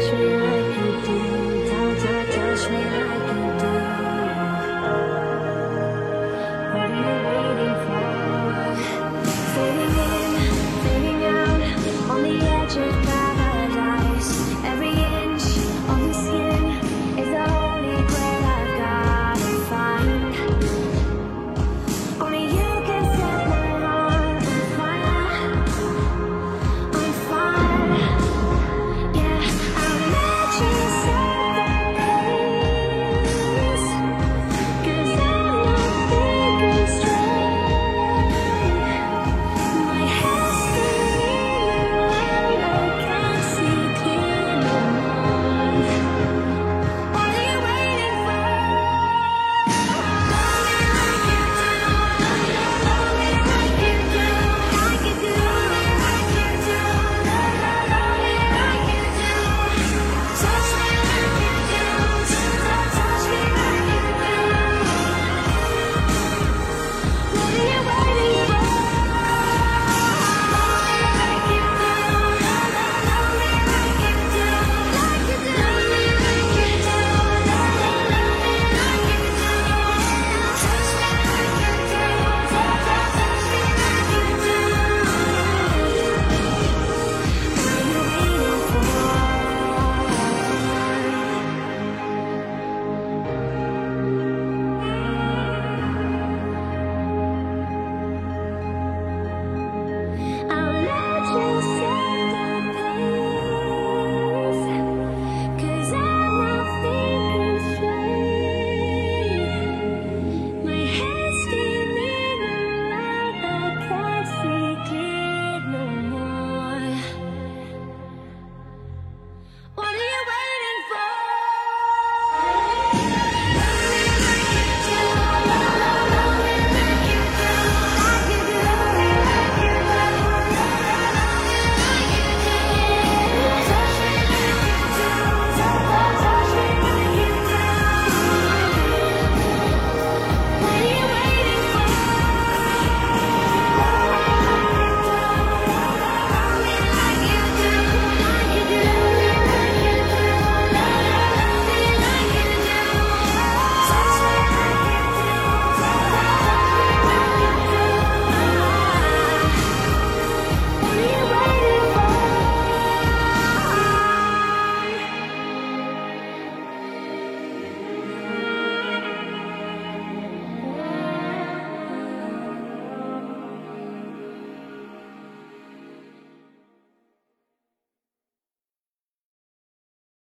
是。